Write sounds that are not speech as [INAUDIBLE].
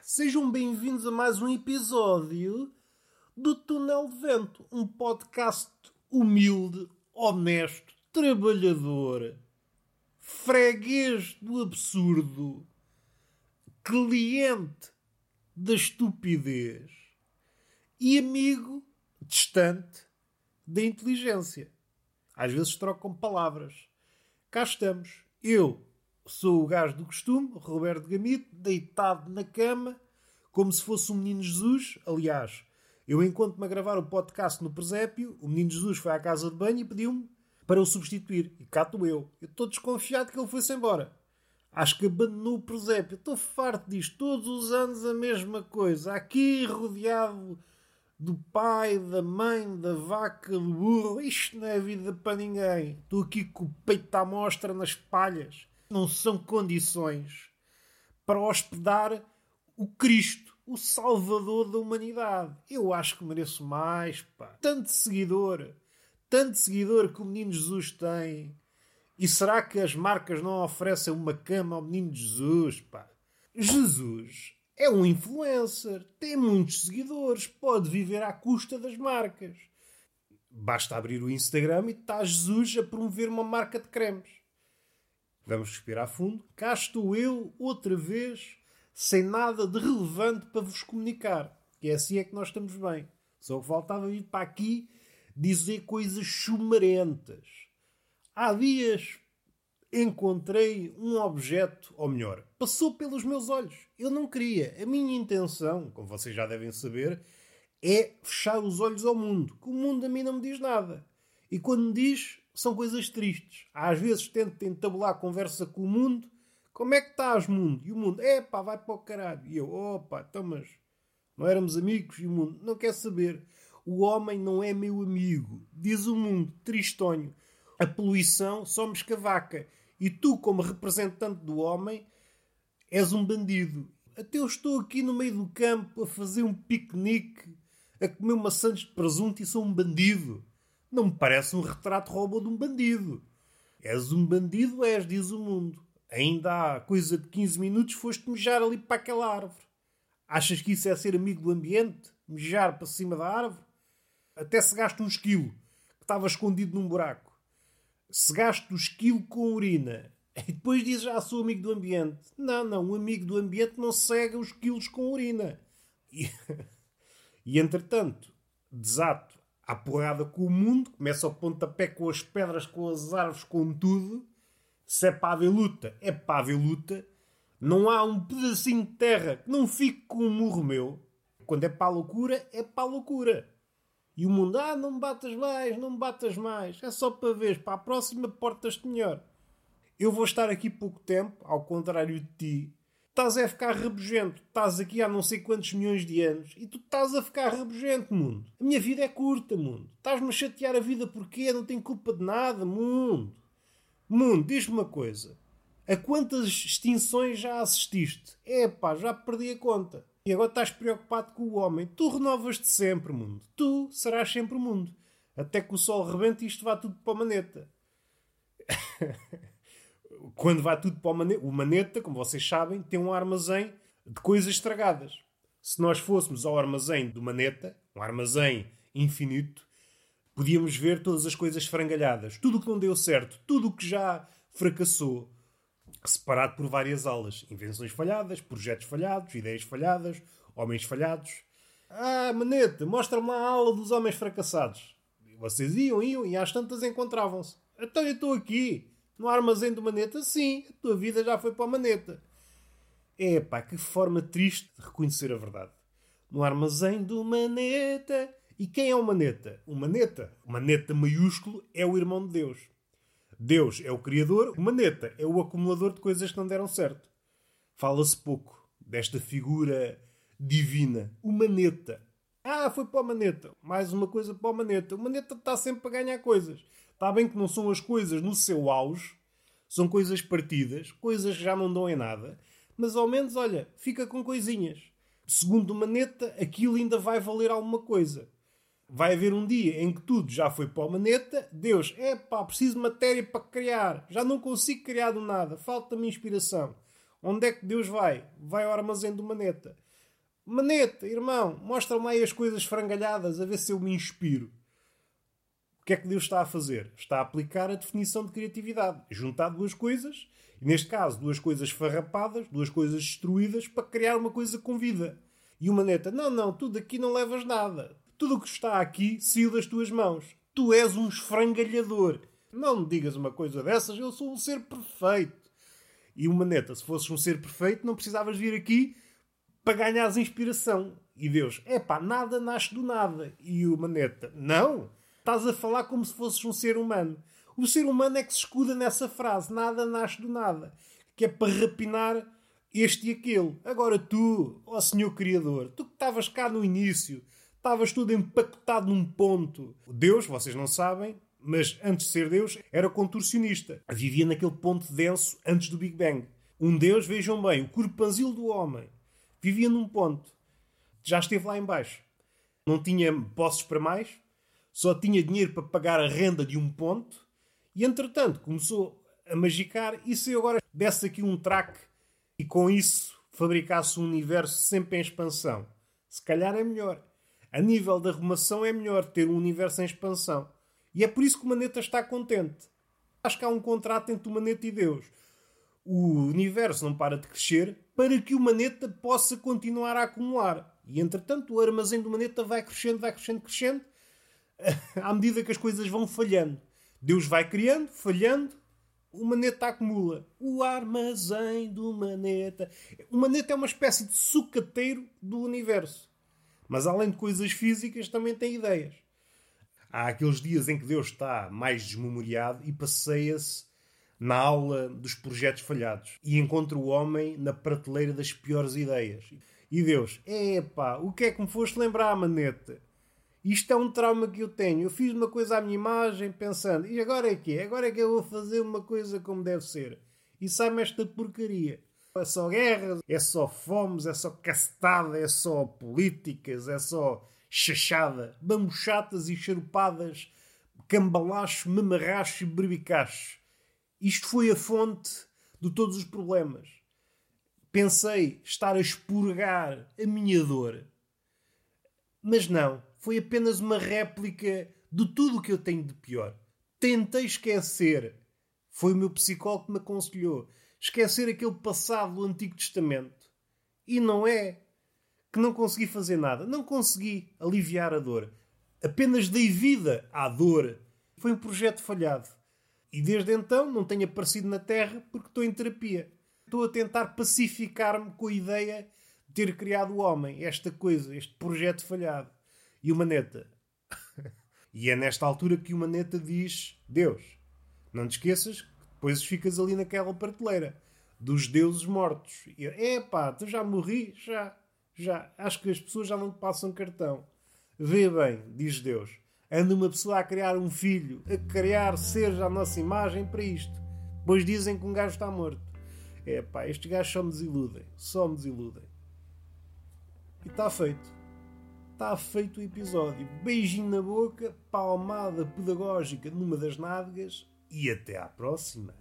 Sejam bem-vindos a mais um episódio do Túnel de Vento, um podcast humilde, honesto, trabalhador, freguês do absurdo, cliente da estupidez e amigo distante da inteligência. Às vezes trocam palavras. Cá estamos. Eu sou o gajo do costume, Roberto Gamito, deitado na cama, como se fosse um menino Jesus. Aliás, eu encontro-me a gravar o podcast no presépio, o menino Jesus foi à casa de banho e pediu-me para o substituir. E cá estou eu. Eu estou desconfiado que ele foi-se embora. Acho que abandonou o presépio. Estou farto disto. Todos os anos a mesma coisa. Aqui rodeado do pai, da mãe, da vaca, do burro. Isto não é vida para ninguém. Estou aqui com o peito à mostra nas palhas. Não são condições para hospedar o Cristo, o Salvador da humanidade. Eu acho que mereço mais, pá. Tanto seguidor, tanto seguidor que o Menino Jesus tem. E será que as marcas não oferecem uma cama ao Menino Jesus, pá? Jesus é um influencer, tem muitos seguidores, pode viver à custa das marcas. Basta abrir o Instagram e está Jesus a promover uma marca de cremes. Vamos respirar fundo. Cá estou eu, outra vez, sem nada de relevante para vos comunicar. É assim é que nós estamos bem. Só que faltava vir para aqui dizer coisas chumarentas. Há dias encontrei um objeto, ou melhor, passou pelos meus olhos. Eu não queria. A minha intenção, como vocês já devem saber, é fechar os olhos ao mundo. Que o mundo a mim não me diz nada. E quando me diz, são coisas tristes. Às vezes tento entabular conversa com o mundo. Como é que estás, mundo? E o mundo, é pá, vai para o caralho. E eu, opa, então mas não éramos amigos? E o mundo, não quer saber. O homem não é meu amigo. Diz o mundo, tristonho. A poluição só me escavaca. E tu, como representante do homem, és um bandido. Até eu estou aqui no meio do campo a fazer um piquenique, a comer maçãs de presunto e sou um bandido. Não me parece um retrato robô de um bandido. És um bandido, és, diz o mundo. Ainda há coisa de 15 minutos foste mejar ali para aquela árvore. Achas que isso é ser amigo do ambiente? Mejar para cima da árvore? Até se gasta um esquilo que estava escondido num buraco segaste o esquilo com urina [LAUGHS] e depois dizes, ah, sou amigo do ambiente. Não, não, o amigo do ambiente não cega os quilos com urina. E, [LAUGHS] e entretanto, desato à porrada com o mundo, começa ao pontapé com as pedras, com as árvores, com tudo. Se é para haver luta, é para haver luta. Não há um pedacinho de terra que não fique com um murro meu. Quando é para a loucura, é para a loucura. E o mundo, ah, não me batas mais, não me batas mais. É só para ver, para a próxima portas-te melhor. Eu vou estar aqui pouco tempo, ao contrário de ti. Estás a ficar rabugento. Estás aqui há não sei quantos milhões de anos e tu estás a ficar rabugento, mundo. A minha vida é curta, mundo. Estás-me a chatear a vida porquê? Não tenho culpa de nada, mundo. Mundo, diz-me uma coisa. A quantas extinções já assististe? É pá, já perdi a conta. E agora estás preocupado com o homem. Tu renovas-te sempre, mundo. Tu serás sempre o mundo. Até que o sol rebente e isto vá tudo para a maneta. [LAUGHS] Quando vai tudo para o maneta, o maneta, como vocês sabem, tem um armazém de coisas estragadas. Se nós fôssemos ao armazém do maneta, um armazém infinito, podíamos ver todas as coisas frangalhadas. Tudo o que não deu certo, tudo o que já fracassou, separado por várias aulas. Invenções falhadas, projetos falhados, ideias falhadas, homens falhados. Ah, maneta, mostra-me lá a aula dos homens fracassados. Vocês iam, iam e às tantas encontravam-se. Então eu estou aqui, no armazém do maneta. Sim, a tua vida já foi para a maneta. Epá, que forma triste de reconhecer a verdade. No armazém do maneta. E quem é o maneta? O maneta, o maneta maiúsculo, é o irmão de Deus. Deus é o criador, o maneta é o acumulador de coisas que não deram certo. Fala-se pouco desta figura divina, o maneta. Ah, foi para o maneta. Mais uma coisa para o maneta. O maneta está sempre a ganhar coisas. Está bem que não são as coisas no seu auge, são coisas partidas, coisas que já não dão em nada, mas ao menos, olha, fica com coisinhas. Segundo o maneta, aquilo ainda vai valer alguma coisa. Vai haver um dia em que tudo já foi para o maneta. Deus, é pá, preciso de matéria para criar. Já não consigo criar do nada. Falta-me inspiração. Onde é que Deus vai? Vai ao armazém do maneta. Maneta, irmão, mostra-me aí as coisas frangalhadas a ver se eu me inspiro. O que é que Deus está a fazer? Está a aplicar a definição de criatividade. Juntar duas coisas, neste caso, duas coisas farrapadas, duas coisas destruídas, para criar uma coisa com vida. E o Maneta, não, não, tu daqui não levas nada. Tudo o que está aqui saiu das tuas mãos. Tu és um esfrangalhador. Não me digas uma coisa dessas, eu sou um ser perfeito. E o Maneta, se fosses um ser perfeito, não precisavas vir aqui para ganhares inspiração. E Deus, é pá, nada nasce do nada. E o Maneta, não, estás a falar como se fosses um ser humano. O ser humano é que se escuda nessa frase, nada nasce do nada. Que é para rapinar este e aquele. Agora tu, ó Senhor Criador, tu que estavas cá no início, estavas tudo empacotado num ponto. Deus, vocês não sabem, mas antes de ser Deus, era contorcionista. Vivia naquele ponto denso antes do Big Bang. Um Deus, vejam bem, o corpanzil do homem, vivia num ponto. Já esteve lá embaixo. Não tinha posses para mais, só tinha dinheiro para pagar a renda de um ponto e, entretanto, começou a magicar e se eu agora desse aqui um track e com isso fabricasse um universo sempre em expansão, se calhar é melhor. A nível da arrumação é melhor ter um universo em expansão. E é por isso que o Maneta está contente. Acho que há um contrato entre o Maneta e Deus. O universo não para de crescer para que o Maneta possa continuar a acumular. E entretanto o armazém do Maneta vai crescendo, vai crescendo, crescendo, [LAUGHS] à medida que as coisas vão falhando. Deus vai criando, falhando, o Maneta acumula. O armazém do Maneta. O Maneta é uma espécie de sucateiro do universo. Mas além de coisas físicas, também tem ideias. Há aqueles dias em que Deus está mais desmemoriado e passeia-se na aula dos projetos falhados e encontra o homem na prateleira das piores ideias. E Deus, epá, o que é que me foste lembrar, maneta? Isto é um trauma que eu tenho. Eu fiz uma coisa à minha imagem pensando, e agora é que é? Agora é que eu vou fazer uma coisa como deve ser. E sai-me esta porcaria. É só guerras, é só fomes, é só castada, é só políticas, é só chachada, bambuchatas e charupadas, cambalacho, mamarracho e berbicacho. Isto foi a fonte de todos os problemas. Pensei estar a expurgar a minha dor. Mas não, foi apenas uma réplica de tudo o que eu tenho de pior. Tentei esquecer. Foi o meu psicólogo que me aconselhou. Esquecer aquele passado do Antigo Testamento. E não é que não consegui fazer nada. Não consegui aliviar a dor. Apenas dei vida à dor. Foi um projeto falhado. E desde então não tenho aparecido na Terra porque estou em terapia. Estou a tentar pacificar-me com a ideia de ter criado o homem, esta coisa, este projeto falhado. E o Maneta. e é nesta altura que o Maneta diz: Deus, não te esqueças que depois ficas ali naquela prateleira dos deuses mortos. E epá, tu já morri? Já já acho que as pessoas já não te passam cartão. Vê bem, diz Deus, anda uma pessoa a criar um filho, a criar seres à nossa imagem para isto. Depois dizem que um gajo está morto. É pá, estes gajos só me desiludem, só me desiludem. E está feito. Está feito o episódio. Beijinho na boca, palmada pedagógica numa das nádegas e até à próxima.